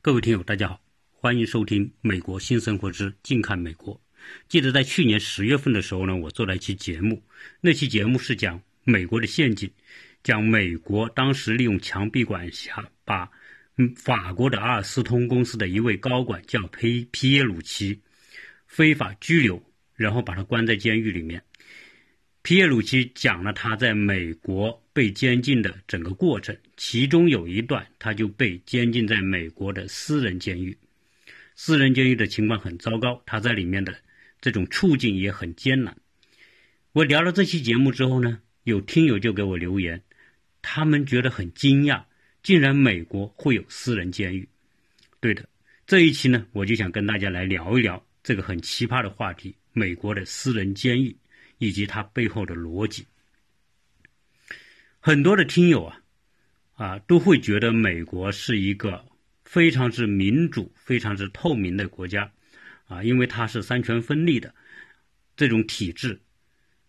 各位听友，大家好，欢迎收听《美国新生活之近看美国》。记得在去年十月份的时候呢，我做了一期节目，那期节目是讲美国的陷阱，讲美国当时利用墙壁管辖，把法国的阿尔斯通公司的一位高管叫皮皮耶鲁奇非法拘留，然后把他关在监狱里面。皮耶鲁奇讲了他在美国被监禁的整个过程，其中有一段他就被监禁在美国的私人监狱，私人监狱的情况很糟糕，他在里面的这种处境也很艰难。我聊了这期节目之后呢，有听友就给我留言，他们觉得很惊讶，竟然美国会有私人监狱。对的，这一期呢，我就想跟大家来聊一聊这个很奇葩的话题——美国的私人监狱。以及它背后的逻辑，很多的听友啊，啊都会觉得美国是一个非常之民主、非常之透明的国家，啊，因为它是三权分立的这种体制，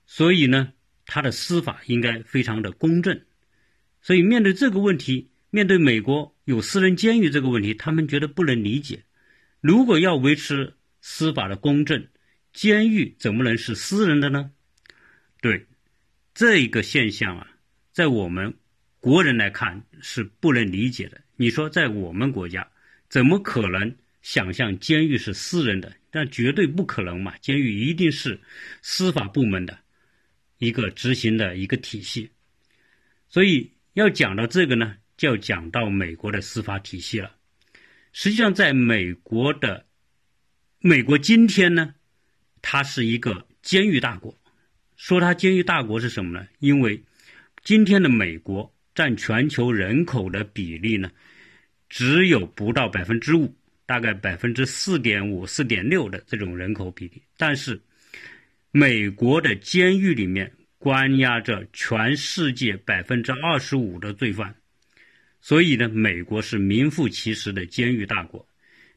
所以呢，它的司法应该非常的公正。所以面对这个问题，面对美国有私人监狱这个问题，他们觉得不能理解。如果要维持司法的公正，监狱怎么能是私人的呢？对，这一个现象啊，在我们国人来看是不能理解的。你说在我们国家，怎么可能想象监狱是私人的？但绝对不可能嘛！监狱一定是司法部门的一个执行的一个体系。所以要讲到这个呢，就要讲到美国的司法体系了。实际上，在美国的美国今天呢，它是一个监狱大国。说它监狱大国是什么呢？因为今天的美国占全球人口的比例呢，只有不到百分之五，大概百分之四点五、四点六的这种人口比例。但是，美国的监狱里面关押着全世界百分之二十五的罪犯，所以呢，美国是名副其实的监狱大国。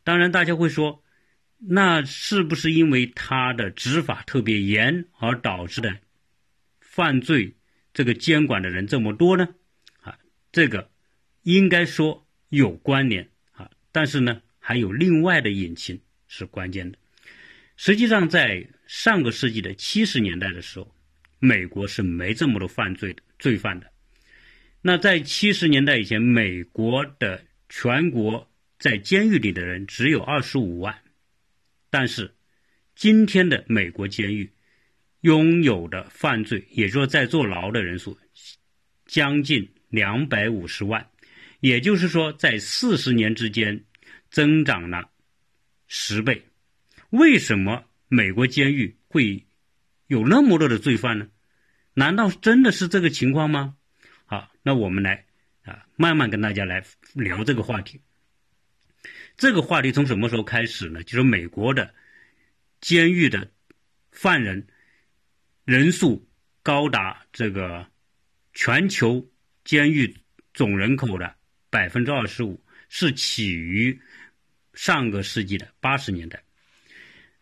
当然，大家会说。那是不是因为他的执法特别严而导致的犯罪这个监管的人这么多呢？啊，这个应该说有关联啊，但是呢，还有另外的隐情是关键的。实际上，在上个世纪的七十年代的时候，美国是没这么多犯罪的罪犯的。那在七十年代以前，美国的全国在监狱里的人只有二十五万。但是，今天的美国监狱拥有的犯罪，也就是在坐牢的人数，将近两百五十万，也就是说，在四十年之间增长了十倍。为什么美国监狱会有那么多的罪犯呢？难道真的是这个情况吗？好，那我们来啊，慢慢跟大家来聊这个话题。这个话题从什么时候开始呢？就是美国的监狱的犯人人数高达这个全球监狱总人口的百分之二十五，是起于上个世纪的八十年代。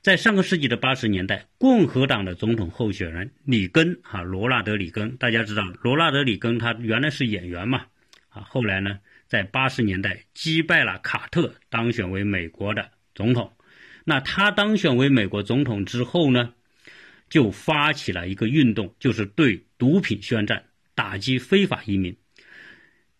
在上个世纪的八十年代，共和党的总统候选人里根啊，罗纳德里根，大家知道罗纳德里根他原来是演员嘛，啊，后来呢？在八十年代击败了卡特，当选为美国的总统。那他当选为美国总统之后呢，就发起了一个运动，就是对毒品宣战，打击非法移民。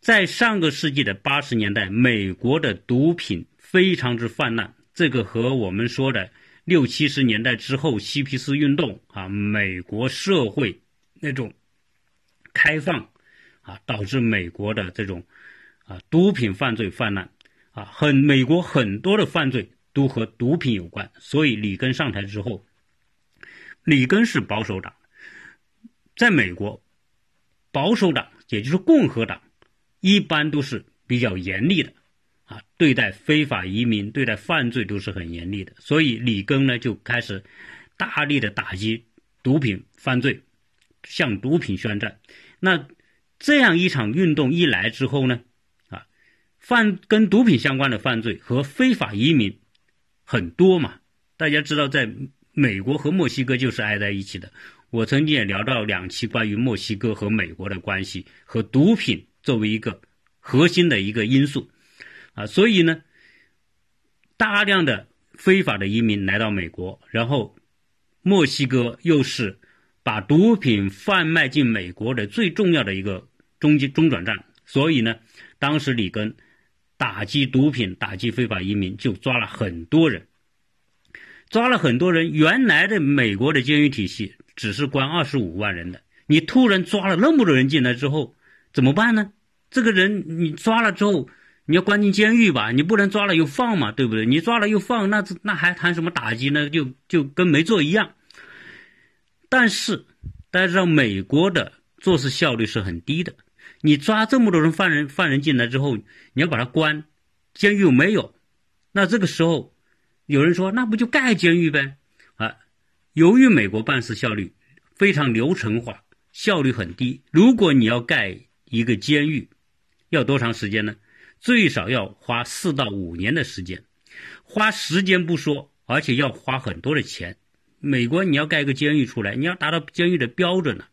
在上个世纪的八十年代，美国的毒品非常之泛滥，这个和我们说的六七十年代之后嬉皮士运动啊，美国社会那种开放啊，导致美国的这种。啊，毒品犯罪泛滥，啊，很美国很多的犯罪都和毒品有关，所以里根上台之后，里根是保守党，在美国，保守党也就是共和党，一般都是比较严厉的，啊，对待非法移民、对待犯罪都是很严厉的，所以里根呢就开始大力的打击毒品犯罪，向毒品宣战。那这样一场运动一来之后呢？犯跟毒品相关的犯罪和非法移民很多嘛？大家知道，在美国和墨西哥就是挨在一起的。我曾经也聊到两期关于墨西哥和美国的关系，和毒品作为一个核心的一个因素啊。所以呢，大量的非法的移民来到美国，然后墨西哥又是把毒品贩卖进美国的最重要的一个中间中转站，所以呢，当时里根打击毒品、打击非法移民就抓了很多人，抓了很多人。原来的美国的监狱体系只是关二十五万人的，你突然抓了那么多人进来之后，怎么办呢？这个人你抓了之后。你要关进监狱吧，你不能抓了又放嘛，对不对？你抓了又放，那那还谈什么打击呢？就就跟没做一样。但是大家知道，美国的做事效率是很低的。你抓这么多人犯人犯人进来之后，你要把他关，监狱没有，那这个时候有人说，那不就盖监狱呗？啊，由于美国办事效率非常流程化，效率很低。如果你要盖一个监狱，要多长时间呢？最少要花四到五年的时间，花时间不说，而且要花很多的钱。美国你要盖一个监狱出来，你要达到监狱的标准呢，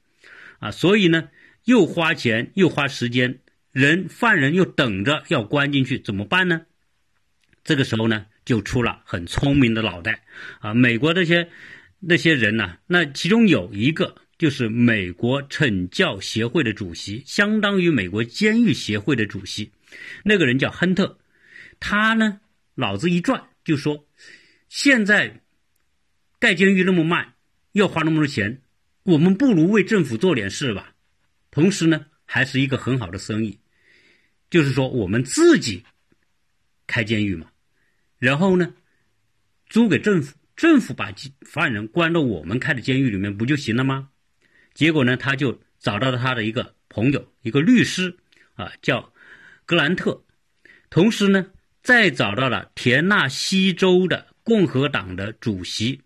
啊，所以呢，又花钱又花时间，人犯人又等着要关进去，怎么办呢？这个时候呢，就出了很聪明的脑袋，啊，美国这些那些人呢，那其中有一个就是美国惩教协会的主席，相当于美国监狱协会的主席。那个人叫亨特，他呢脑子一转就说：“现在盖监狱那么慢，要花那么多钱，我们不如为政府做点事吧。同时呢，还是一个很好的生意，就是说我们自己开监狱嘛，然后呢租给政府，政府把犯人关到我们开的监狱里面不就行了吗？结果呢，他就找到了他的一个朋友，一个律师啊，叫。”格兰特，同时呢，再找到了田纳西州的共和党的主席，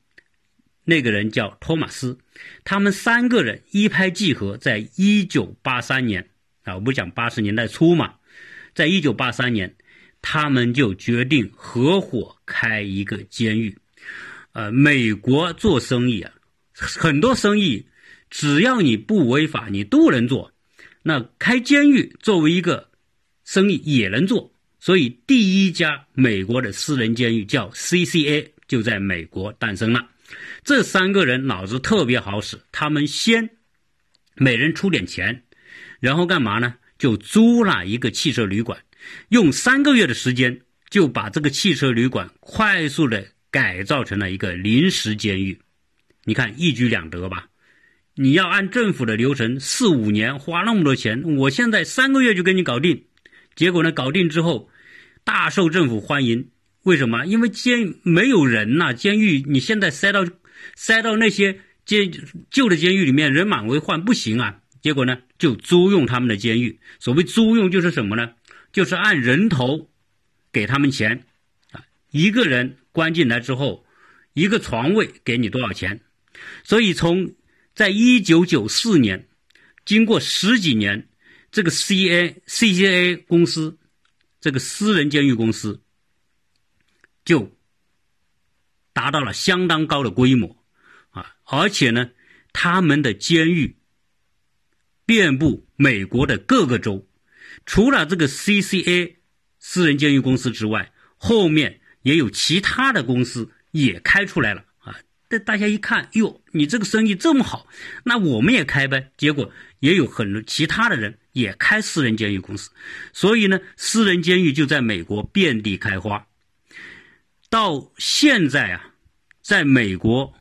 那个人叫托马斯。他们三个人一拍即合，在一九八三年啊，我不讲八十年代初嘛，在一九八三年，他们就决定合伙开一个监狱。呃，美国做生意啊，很多生意只要你不违法，你都能做。那开监狱作为一个。生意也能做，所以第一家美国的私人监狱叫 CCA，就在美国诞生了。这三个人脑子特别好使，他们先每人出点钱，然后干嘛呢？就租了一个汽车旅馆，用三个月的时间就把这个汽车旅馆快速的改造成了一个临时监狱。你看一举两得吧？你要按政府的流程四五年花那么多钱，我现在三个月就给你搞定。结果呢？搞定之后，大受政府欢迎。为什么？因为监没有人呐，监狱你现在塞到塞到那些监旧的监狱里面，人满为患，不行啊。结果呢，就租用他们的监狱。所谓租用就是什么呢？就是按人头给他们钱啊。一个人关进来之后，一个床位给你多少钱？所以从在一九九四年，经过十几年。这个 C A C C A 公司，这个私人监狱公司，就达到了相当高的规模啊！而且呢，他们的监狱遍布美国的各个州。除了这个 C C A 私人监狱公司之外，后面也有其他的公司也开出来了啊！这大家一看，哟，你这个生意这么好，那我们也开呗。结果也有很多其他的人。也开私人监狱公司，所以呢，私人监狱就在美国遍地开花。到现在啊，在美国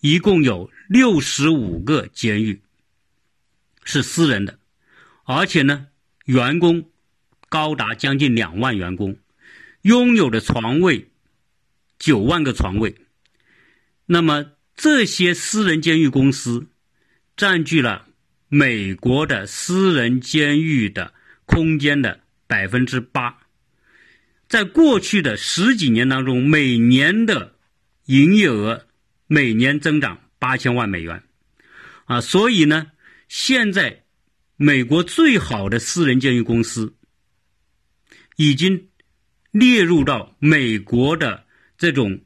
一共有六十五个监狱是私人的，而且呢，员工高达将近两万员工，拥有的床位九万个床位。那么这些私人监狱公司占据了。美国的私人监狱的空间的百分之八，在过去的十几年当中，每年的营业额每年增长八千万美元，啊，所以呢，现在美国最好的私人监狱公司已经列入到美国的这种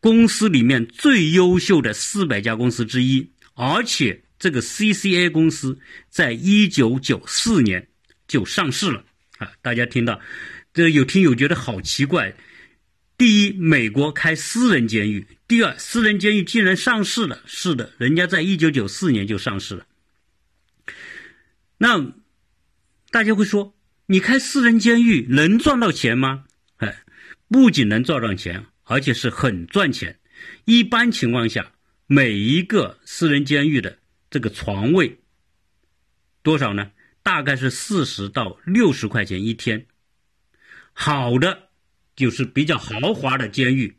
公司里面最优秀的四百家公司之一，而且。这个 CCA 公司在一九九四年就上市了啊！大家听到，这有听友觉得好奇怪，第一，美国开私人监狱；第二，私人监狱竟然上市了。是的，人家在一九九四年就上市了。那大家会说，你开私人监狱能赚到钱吗？哎，不仅能赚到钱，而且是很赚钱。一般情况下，每一个私人监狱的这个床位多少呢？大概是四十到六十块钱一天。好的，就是比较豪华的监狱，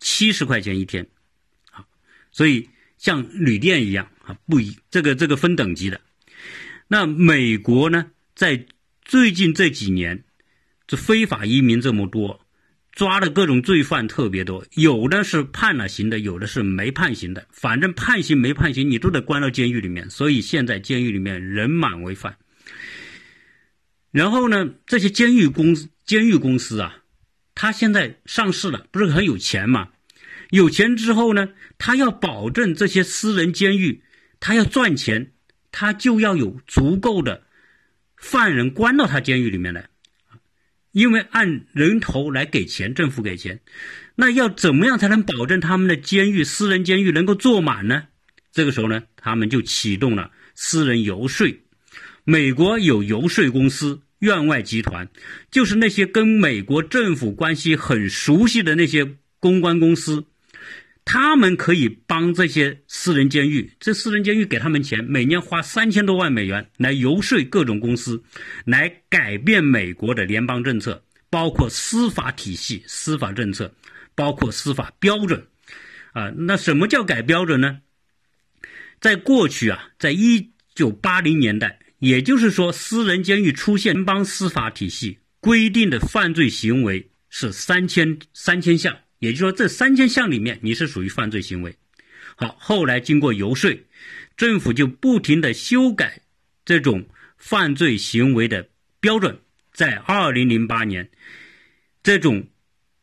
七十块钱一天。啊，所以像旅店一样啊，不一这个这个分等级的。那美国呢，在最近这几年，这非法移民这么多。抓的各种罪犯特别多，有的是判了刑的，有的是没判刑的。反正判刑没判刑，你都得关到监狱里面。所以现在监狱里面人满为患。然后呢，这些监狱公监狱公司啊，他现在上市了，不是很有钱吗？有钱之后呢，他要保证这些私人监狱，他要赚钱，他就要有足够的犯人关到他监狱里面来。因为按人头来给钱，政府给钱，那要怎么样才能保证他们的监狱、私人监狱能够坐满呢？这个时候呢，他们就启动了私人游说。美国有游说公司院外集团，就是那些跟美国政府关系很熟悉的那些公关公司。他们可以帮这些私人监狱，这私人监狱给他们钱，每年花三千多万美元来游说各种公司，来改变美国的联邦政策，包括司法体系、司法政策，包括司法标准。啊，那什么叫改标准呢？在过去啊，在一九八零年代，也就是说，私人监狱出现联邦司法体系规定的犯罪行为是三千三千项。也就是说，这三千项里面，你是属于犯罪行为。好，后来经过游说，政府就不停的修改这种犯罪行为的标准。在二零零八年，这种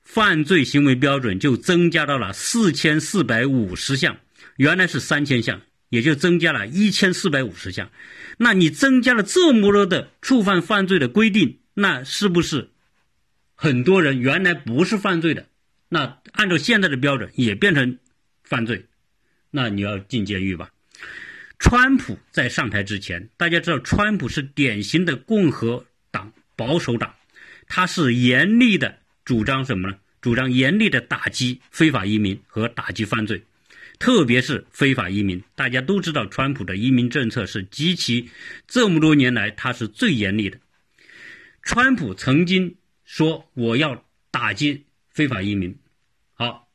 犯罪行为标准就增加到了四千四百五十项，原来是三千项，也就增加了一千四百五十项。那你增加了这么多的触犯犯罪的规定，那是不是很多人原来不是犯罪的？那按照现在的标准也变成犯罪，那你要进监狱吧？川普在上台之前，大家知道川普是典型的共和党保守党，他是严厉的主张什么呢？主张严厉的打击非法移民和打击犯罪，特别是非法移民。大家都知道，川普的移民政策是极其这么多年来他是最严厉的。川普曾经说：“我要打击。”非法移民，好，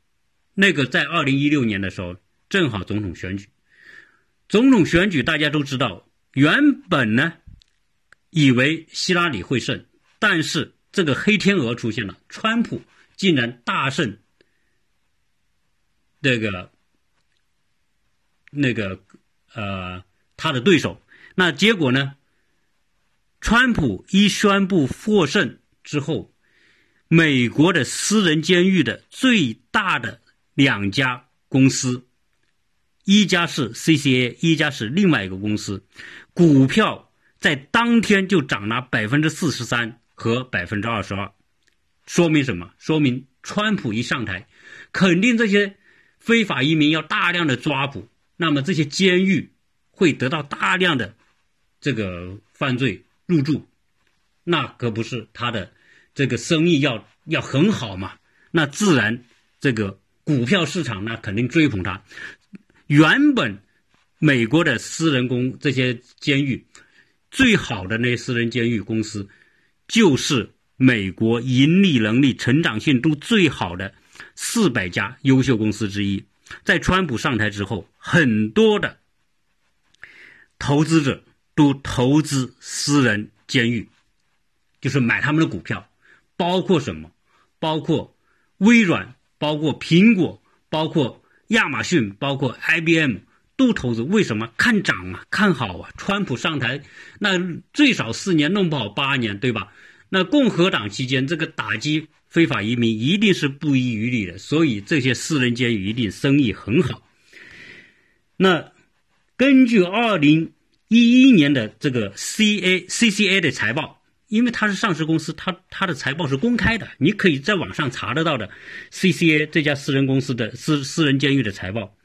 那个在二零一六年的时候，正好总统选举，总统选举大家都知道，原本呢，以为希拉里会胜，但是这个黑天鹅出现了，川普竟然大胜，那个，那个，呃，他的对手，那结果呢，川普一宣布获胜之后。美国的私人监狱的最大的两家公司，一家是 CCA，一家是另外一个公司，股票在当天就涨了百分之四十三和百分之二十二，说明什么？说明川普一上台，肯定这些非法移民要大量的抓捕，那么这些监狱会得到大量的这个犯罪入住，那可不是他的。这个生意要要很好嘛，那自然这个股票市场呢肯定追捧他。原本美国的私人公这些监狱最好的那私人监狱公司，就是美国盈利能力、成长性都最好的四百家优秀公司之一。在川普上台之后，很多的投资者都投资私人监狱，就是买他们的股票。包括什么？包括微软，包括苹果，包括亚马逊，包括 IBM 都投资。为什么？看涨啊，看好啊！川普上台，那最少四年，弄不好八年，对吧？那共和党期间，这个打击非法移民一定是不遗余力的，所以这些私人监狱一定生意很好。那根据二零一一年的这个 CA CCA 的财报。因为它是上市公司，它它的财报是公开的，你可以在网上查得到的。CCA 这家私人公司的私私人监狱的财报，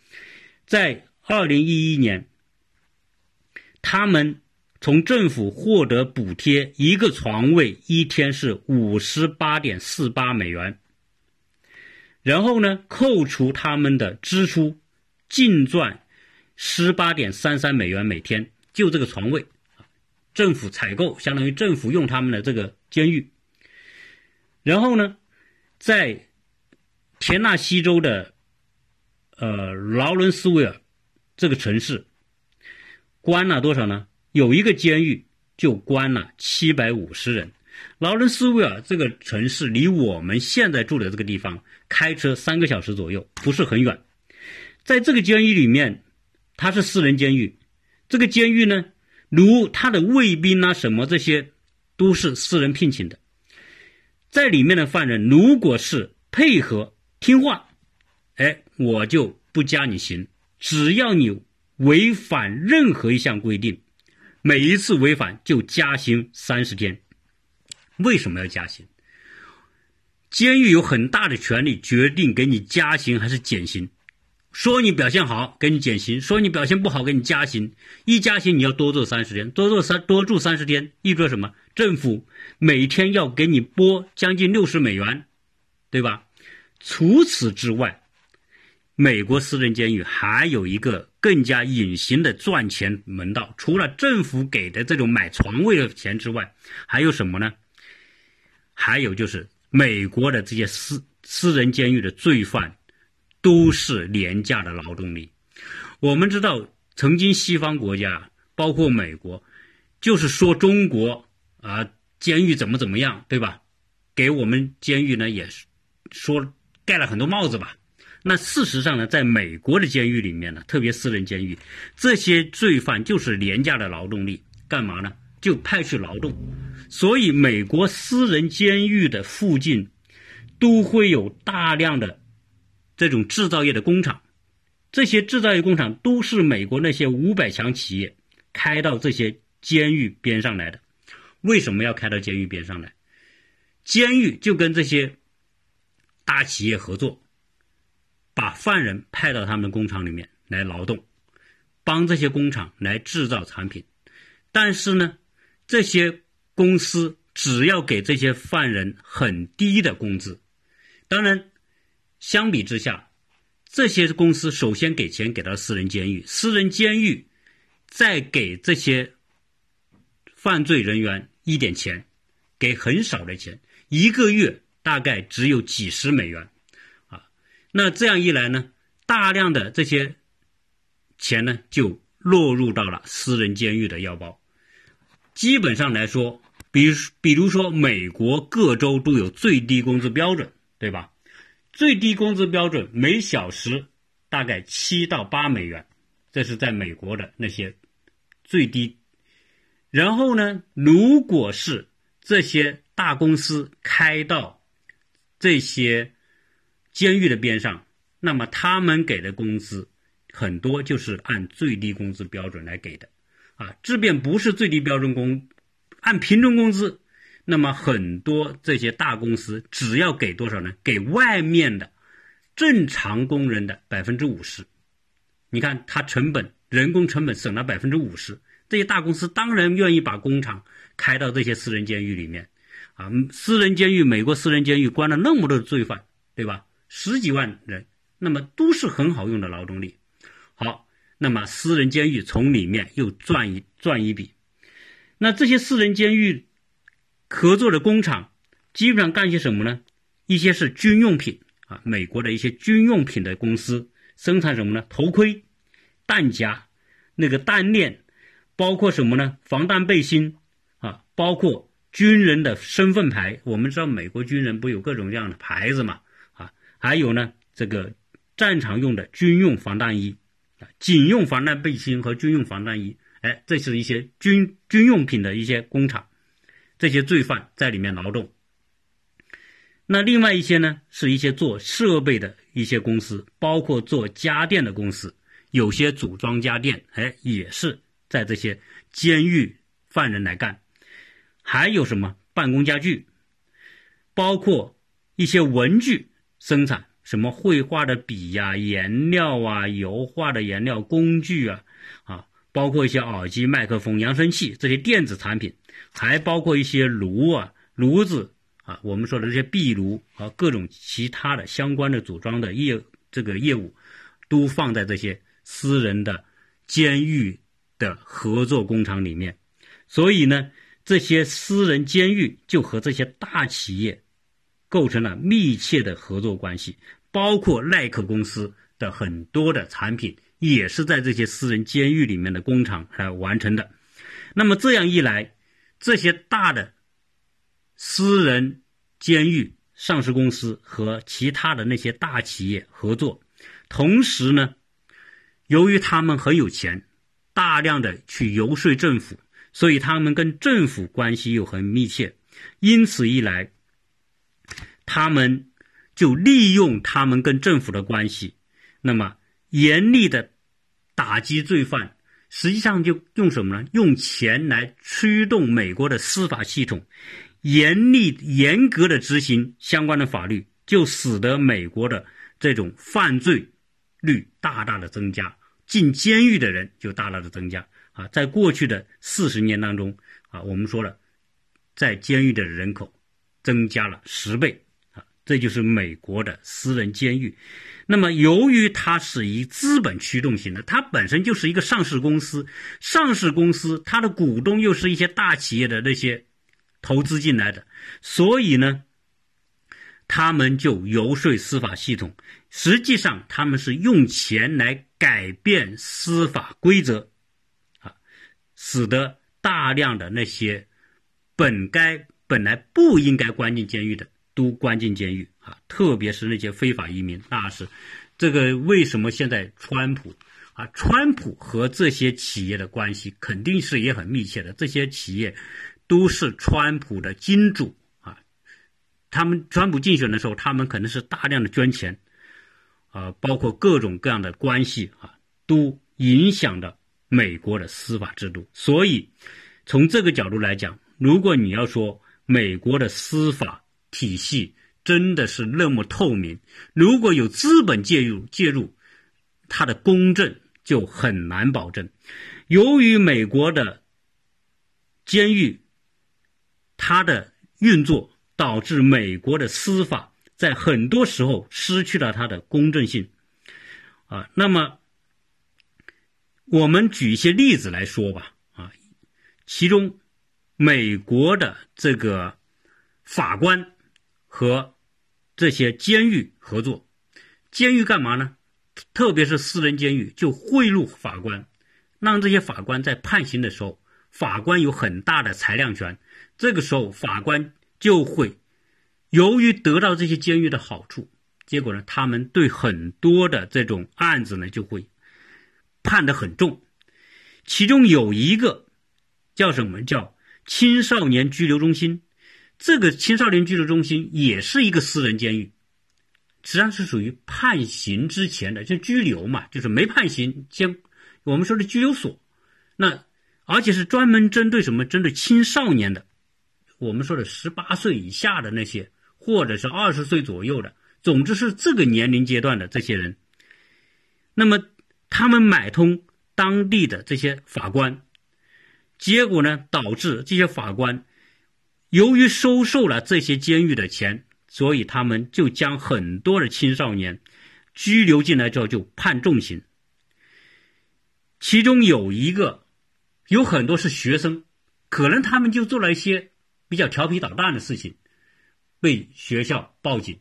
在二零一一年，他们从政府获得补贴，一个床位一天是五十八点四八美元。然后呢，扣除他们的支出，净赚十八点三三美元每天，就这个床位，政府采购相当于政府用他们的这个监狱。然后呢，在田纳西州的呃劳伦斯维尔这个城市，关了多少呢？有一个监狱就关了七百五十人。劳伦斯维尔这个城市离我们现在住的这个地方开车三个小时左右，不是很远。在这个监狱里面，它是私人监狱。这个监狱呢，如他的卫兵啊什么这些，都是私人聘请的。在里面的犯人，如果是配合听话，哎，我就不加你刑。只要你违反任何一项规定，每一次违反就加刑三十天。为什么要加刑？监狱有很大的权利决定给你加刑还是减刑。说你表现好，给你减刑；说你表现不好，给你加刑。一加刑，你要多做三十天，多做三多住三十天，意味着什么？政府每天要给你拨将近六十美元，对吧？除此之外，美国私人监狱还有一个更加隐形的赚钱门道，除了政府给的这种买床位的钱之外，还有什么呢？还有就是，美国的这些私私人监狱的罪犯，都是廉价的劳动力。我们知道，曾经西方国家，包括美国，就是说中国啊，监狱怎么怎么样，对吧？给我们监狱呢，也是说盖了很多帽子吧。那事实上呢，在美国的监狱里面呢，特别私人监狱，这些罪犯就是廉价的劳动力，干嘛呢？就派去劳动。所以，美国私人监狱的附近都会有大量的这种制造业的工厂，这些制造业工厂都是美国那些五百强企业开到这些监狱边上来的。为什么要开到监狱边上来？监狱就跟这些大企业合作，把犯人派到他们工厂里面来劳动，帮这些工厂来制造产品。但是呢，这些。公司只要给这些犯人很低的工资，当然，相比之下，这些公司首先给钱给到私人监狱，私人监狱再给这些犯罪人员一点钱，给很少的钱，一个月大概只有几十美元，那这样一来呢，大量的这些钱呢就落入到了私人监狱的腰包，基本上来说。比如，比如说，美国各州都有最低工资标准，对吧？最低工资标准每小时大概七到八美元，这是在美国的那些最低。然后呢，如果是这些大公司开到这些监狱的边上，那么他们给的工资很多就是按最低工资标准来给的，啊，这便不是最低标准工。按平均工资，那么很多这些大公司只要给多少呢？给外面的正常工人的百分之五十。你看，他成本人工成本省了百分之五十，这些大公司当然愿意把工厂开到这些私人监狱里面。啊，私人监狱，美国私人监狱关了那么多罪犯，对吧？十几万人，那么都是很好用的劳动力。好，那么私人监狱从里面又赚一赚一笔。那这些私人监狱合作的工厂，基本上干些什么呢？一些是军用品啊，美国的一些军用品的公司生产什么呢？头盔、弹夹、那个弹链，包括什么呢？防弹背心啊，包括军人的身份牌。我们知道美国军人不有各种各样的牌子嘛，还有呢，这个战场用的军用防弹衣啊，警用防弹背心和军用防弹衣。哎，这是一些军军用品的一些工厂，这些罪犯在里面劳动。那另外一些呢，是一些做设备的一些公司，包括做家电的公司，有些组装家电，哎，也是在这些监狱犯人来干。还有什么办公家具，包括一些文具生产，什么绘画的笔呀、颜料啊、油画的颜料工具啊，啊，包括一些耳机、麦克风、扬声器这些电子产品，还包括一些炉啊、炉子啊，我们说的这些壁炉和各种其他的相关的组装的业这个业务，都放在这些私人的监狱的合作工厂里面，所以呢。这些私人监狱就和这些大企业构成了密切的合作关系，包括耐克公司的很多的产品也是在这些私人监狱里面的工厂来完成的。那么这样一来，这些大的私人监狱、上市公司和其他的那些大企业合作，同时呢，由于他们很有钱，大量的去游说政府。所以他们跟政府关系又很密切，因此一来，他们就利用他们跟政府的关系，那么严厉的打击罪犯，实际上就用什么呢？用钱来驱动美国的司法系统，严厉严格的执行相关的法律，就使得美国的这种犯罪率大大的增加，进监狱的人就大大的增加。啊，在过去的四十年当中，啊，我们说了，在监狱的人口增加了十倍，这就是美国的私人监狱。那么，由于它是以资本驱动型的，它本身就是一个上市公司，上市公司它的股东又是一些大企业的那些投资进来的，所以呢，他们就游说司法系统，实际上他们是用钱来改变司法规则。啊使得大量的那些本该本来不应该关进监狱的都关进监狱啊，特别是那些非法移民，那是这个为什么现在川普啊，川普和这些企业的关系肯定是也很密切的，这些企业都是川普的金主啊，他们川普竞选的时候，他们可能是大量的捐钱啊，包括各种各样的关系啊，都影响的。美国的司法制度，所以从这个角度来讲，如果你要说美国的司法体系真的是那么透明，如果有资本介入介入，它的公正就很难保证。由于美国的监狱它的运作，导致美国的司法在很多时候失去了它的公正性啊，那么。我们举一些例子来说吧，啊，其中美国的这个法官和这些监狱合作，监狱干嘛呢？特别是私人监狱，就贿赂法官，让这些法官在判刑的时候，法官有很大的裁量权。这个时候，法官就会由于得到这些监狱的好处，结果呢，他们对很多的这种案子呢，就会。判的很重，其中有一个叫什么叫青少年拘留中心，这个青少年拘留中心也是一个私人监狱，实际上是属于判刑之前的，就拘留嘛，就是没判刑先我们说的拘留所，那而且是专门针对什么？针对青少年的，我们说的十八岁以下的那些，或者是二十岁左右的，总之是这个年龄阶段的这些人，那么。他们买通当地的这些法官，结果呢，导致这些法官由于收受了这些监狱的钱，所以他们就将很多的青少年拘留进来之后就判重刑。其中有一个，有很多是学生，可能他们就做了一些比较调皮捣蛋的事情，被学校报警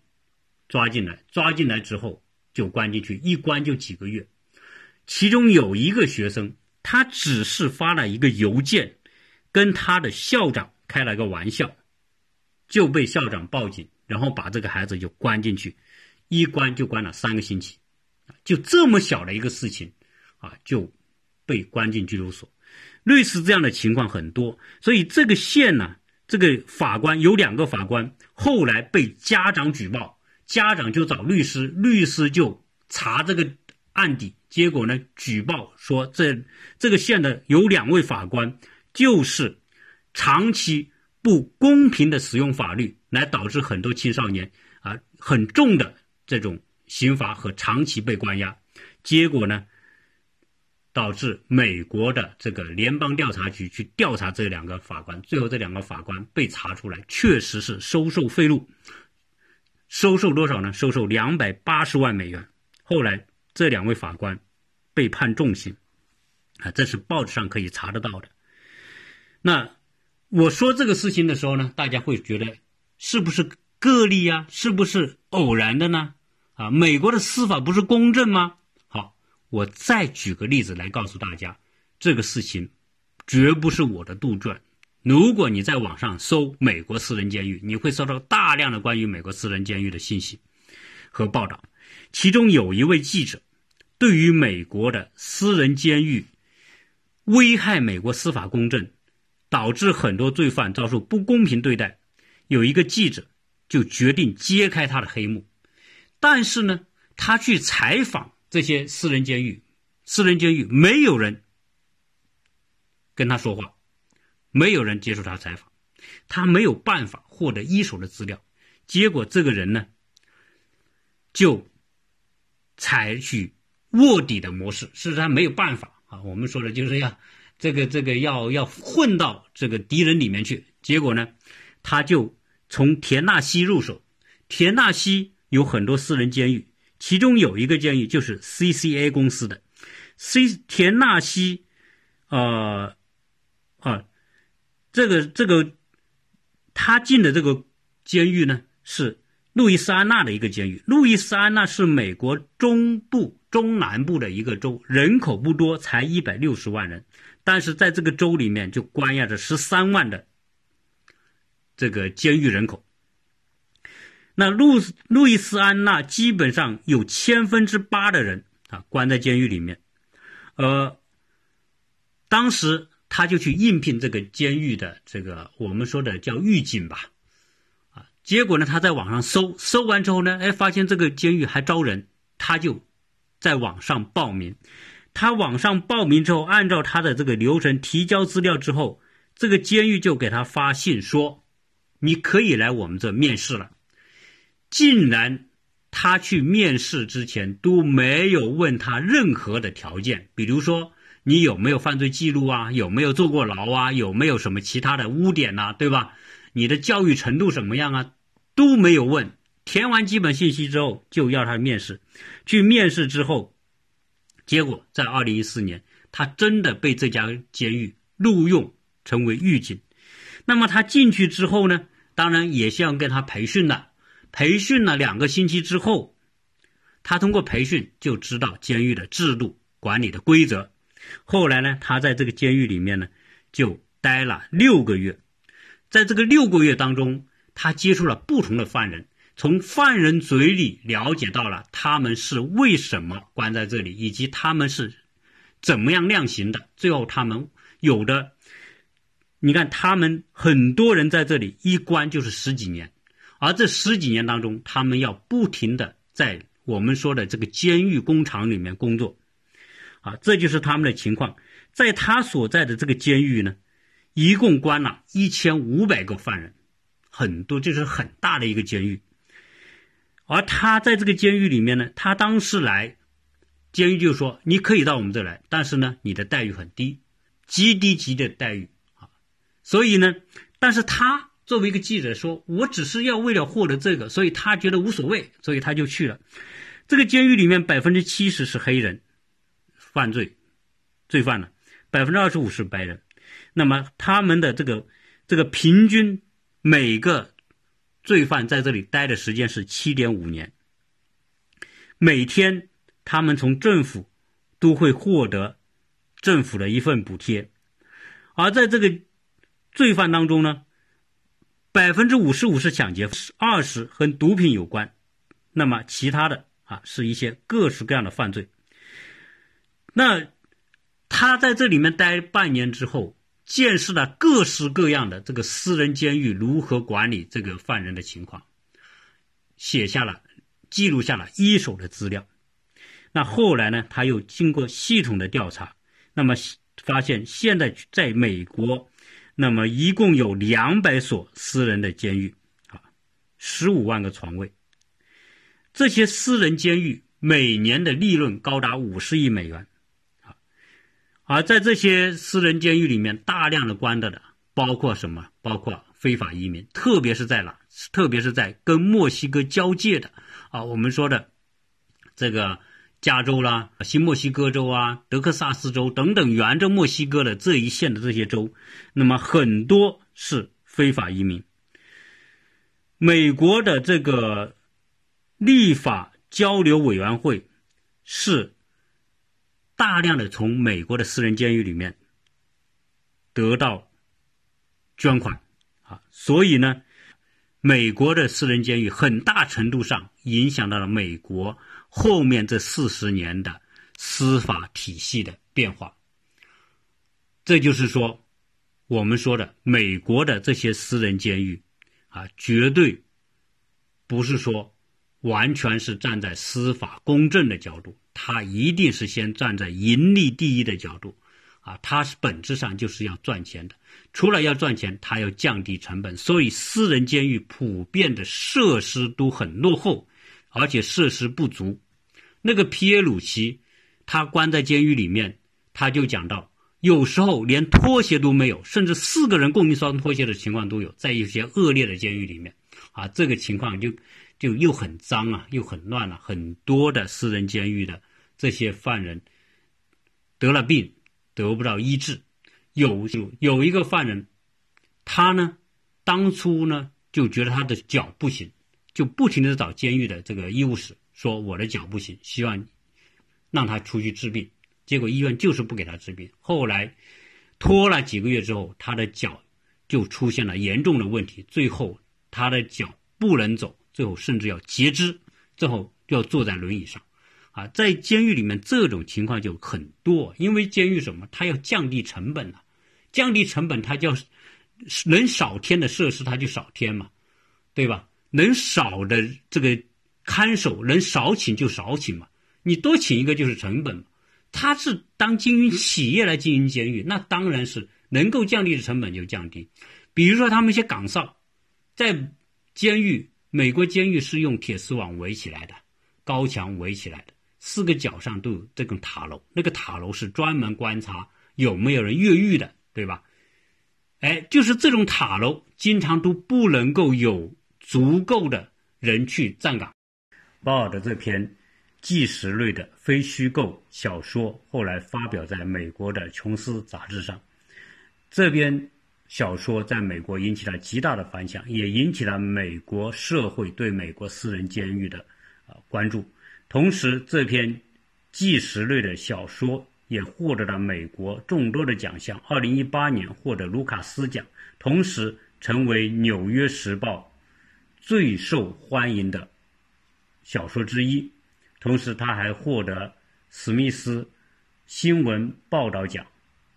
抓进来，抓进来之后就关进去，一关就几个月。其中有一个学生，他只是发了一个邮件，跟他的校长开了个玩笑，就被校长报警，然后把这个孩子就关进去，一关就关了三个星期，就这么小的一个事情，啊，就被关进拘留所。类似这样的情况很多，所以这个县呢，这个法官有两个法官，后来被家长举报，家长就找律师，律师就查这个案底。结果呢？举报说，这这个县的有两位法官，就是长期不公平的使用法律，来导致很多青少年啊很重的这种刑罚和长期被关押。结果呢，导致美国的这个联邦调查局去调查这两个法官，最后这两个法官被查出来确实是收受贿赂，收受多少呢？收受两百八十万美元。后来这两位法官被判重刑，啊，这是报纸上可以查得到的。那我说这个事情的时候呢，大家会觉得是不是个例呀？是不是偶然的呢？啊，美国的司法不是公正吗？好我再举个例子来告诉大家，这个事情绝不是我的杜撰。如果你在网上搜美国私人监狱，你会搜到大量的关于美国私人监狱的信息和报道。其中有一位记者对于美国的私人监狱危害美国司法公正，导致很多罪犯遭受不公平对待，有一个记者就决定揭开他的黑幕。但是呢，他去采访。这些私人监狱，私人监狱没有人跟他说话，没有人接受他采访，他没有办法获得一手的资料。结果这个人呢，就采取卧底的模式，事实上没有办法啊。我们说的就是要这个这个要要混到这个敌人里面去。结果呢，他就从田纳西入手，田纳西有很多私人监狱。其中有一个监狱就是 CCA 公司的，C 田纳西，呃，啊，这个这个他进的这个监狱呢是路易斯安那的一个监狱。路易斯安那是美国中部中南部的一个州，人口不多，才一百六十万人，但是在这个州里面就关押着十三万的这个监狱人口。那路路易斯安那基本上有千分之八的人啊关在监狱里面，呃，当时他就去应聘这个监狱的这个我们说的叫狱警吧，啊，结果呢他在网上搜搜完之后呢，哎，发现这个监狱还招人，他就在网上报名，他网上报名之后，按照他的这个流程提交资料之后，这个监狱就给他发信说，你可以来我们这面试了。竟然，他去面试之前都没有问他任何的条件，比如说你有没有犯罪记录啊，有没有坐过牢啊，有没有什么其他的污点呐，对吧？你的教育程度怎么样啊？都没有问。填完基本信息之后，就要他面试。去面试之后，结果在二零一四年，他真的被这家监狱录用成为狱警。那么他进去之后呢，当然也是要跟他培训的。培训了两个星期之后，他通过培训就知道监狱的制度、管理的规则。后来呢，他在这个监狱里面呢，就待了六个月。在这个六个月当中，他接触了不同的犯人，从犯人嘴里了解到了他们是为什么关在这里，以及他们是怎么样量刑的。最后，他们有的，你看，他们很多人在这里一关就是十几年。而这十几年当中，他们要不停的在我们说的这个监狱工厂里面工作，啊，这就是他们的情况。在他所在的这个监狱呢，一共关了一千五百个犯人，很多，就是很大的一个监狱。而他在这个监狱里面呢，他当时来，监狱就说你可以到我们这来，但是呢，你的待遇很低，极低级的待遇啊。所以呢，但是他。作为一个记者说：“我只是要为了获得这个，所以他觉得无所谓，所以他就去了。这个监狱里面百分之七十是黑人犯罪罪犯了，百分之二十五是白人。那么他们的这个这个平均每个罪犯在这里待的时间是七点五年。每天他们从政府都会获得政府的一份补贴，而在这个罪犯当中呢。”百分之五十五是抢劫，二十和毒品有关，那么其他的啊是一些各式各样的犯罪。那他在这里面待半年之后，见识了各式各样的这个私人监狱如何管理这个犯人的情况，写下了记录下了一手的资料。那后来呢，他又经过系统的调查，那么发现现在在美国。那么一共有两百所私人的监狱，啊，十五万个床位。这些私人监狱每年的利润高达五十亿美元，而在这些私人监狱里面，大量的关着的包括什么？包括非法移民，特别是在哪？特别是在跟墨西哥交界的啊，我们说的这个加州啦、新墨西哥州啊、德克萨斯州等等，沿着墨西哥的这一线的这些州，那么很多是非法移民。美国的这个。立法交流委员会是大量的从美国的私人监狱里面得到捐款啊，所以呢，美国的私人监狱很大程度上影响到了美国后面这四十年的司法体系的变化。这就是说，我们说的美国的这些私人监狱啊，绝对不是说。完全是站在司法公正的角度，他一定是先站在盈利第一的角度，啊，他是本质上就是要赚钱的。除了要赚钱，他要降低成本，所以私人监狱普遍的设施都很落后，而且设施不足。那个皮耶鲁奇，他关在监狱里面，他就讲到，有时候连拖鞋都没有，甚至四个人共一双拖鞋的情况都有，在一些恶劣的监狱里面，啊，这个情况就。就又很脏啊，又很乱了。很多的私人监狱的这些犯人得了病，得不到医治。有有有一个犯人，他呢，当初呢就觉得他的脚不行，就不停的找监狱的这个医务室说我的脚不行，希望让他出去治病。结果医院就是不给他治病。后来拖了几个月之后，他的脚就出现了严重的问题，最后他的脚不能走。最后甚至要截肢，最后就要坐在轮椅上，啊，在监狱里面这种情况就很多，因为监狱什么，它要降低成本啊，降低成本，它就要能少添的设施，它就少添嘛，对吧？能少的这个看守，能少请就少请嘛，你多请一个就是成本嘛。他是当经营企业来经营监狱，那当然是能够降低的成本就降低。比如说他们一些岗哨，在监狱。美国监狱是用铁丝网围起来的，高墙围起来的，四个角上都有这种塔楼。那个塔楼是专门观察有没有人越狱的，对吧？哎，就是这种塔楼，经常都不能够有足够的人去站岗。鲍尔的这篇纪实类的非虚构小说，后来发表在美国的《琼斯》杂志上，这边。小说在美国引起了极大的反响，也引起了美国社会对美国私人监狱的啊关注。同时，这篇纪实类的小说也获得了美国众多的奖项。二零一八年获得卢卡斯奖，同时成为《纽约时报》最受欢迎的小说之一。同时，他还获得史密斯新闻报道奖、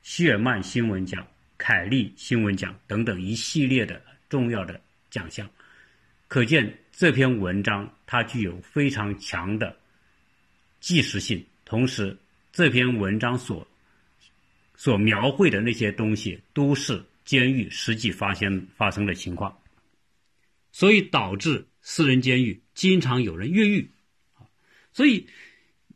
希尔曼新闻奖。凯利新闻奖等等一系列的重要的奖项，可见这篇文章它具有非常强的纪实性。同时，这篇文章所所描绘的那些东西都是监狱实际发生发生的情况，所以导致私人监狱经常有人越狱。所以，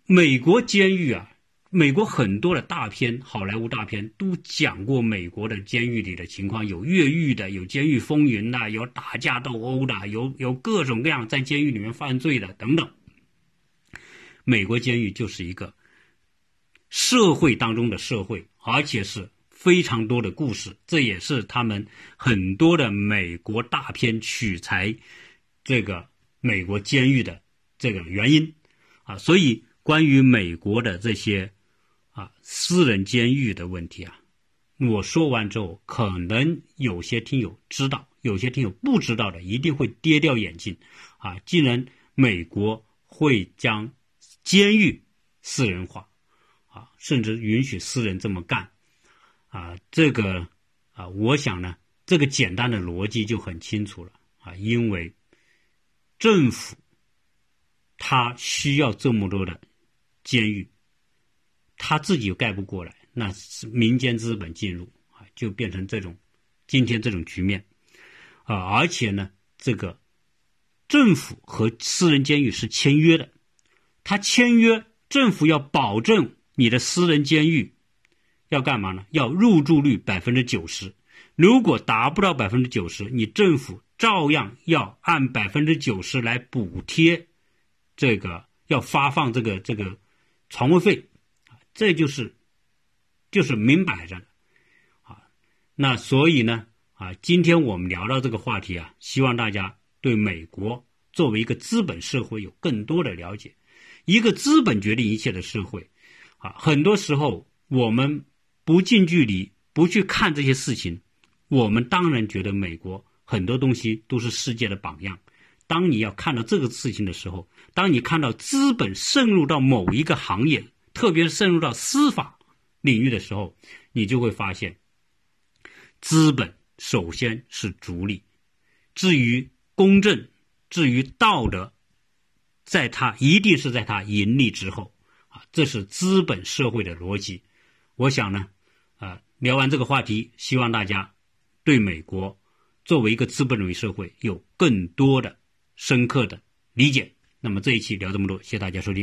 美国监狱啊。美国很多的大片，好莱坞大片都讲过美国的监狱里的情况，有越狱的，有监狱风云的，有打架斗殴的，有有各种各样在监狱里面犯罪的等等。美国监狱就是一个社会当中的社会，而且是非常多的故事，这也是他们很多的美国大片取材这个美国监狱的这个原因啊。所以关于美国的这些。啊，私人监狱的问题啊，我说完之后，可能有些听友知道，有些听友不知道的，一定会跌掉眼镜。啊，既然美国会将监狱私人化，啊，甚至允许私人这么干，啊，这个啊，我想呢，这个简单的逻辑就很清楚了。啊，因为政府他需要这么多的监狱。他自己又盖不过来，那是民间资本进入啊，就变成这种今天这种局面。啊，而且呢，这个政府和私人监狱是签约的，他签约，政府要保证你的私人监狱要干嘛呢？要入住率百分之九十，如果达不到百分之九十，你政府照样要按百分之九十来补贴这个，要发放这个这个床位费，这就是就是明摆着的。啊那所以呢，啊，今天我们聊到这个话题啊，希望大家对美国作为一个资本社会有更多的了解。一个资本决定一切的社会，啊，很多时候我们不近距离不去看这些事情，我们当然觉得美国很多东西都是世界的榜样。当你要看到这个事情的时候，当你看到资本渗入到某一个行业，特别是渗入到司法领域的时候，你就会发现。资本首先是逐利，至于公正，至于道德，在它一定是在它盈利之后啊，这是资本社会的逻辑。我想呢，啊，聊完这个话题，希望大家对美国作为一个资本主义社会有更多的深刻的理解。那么这一期聊这么多，谢谢大家收听。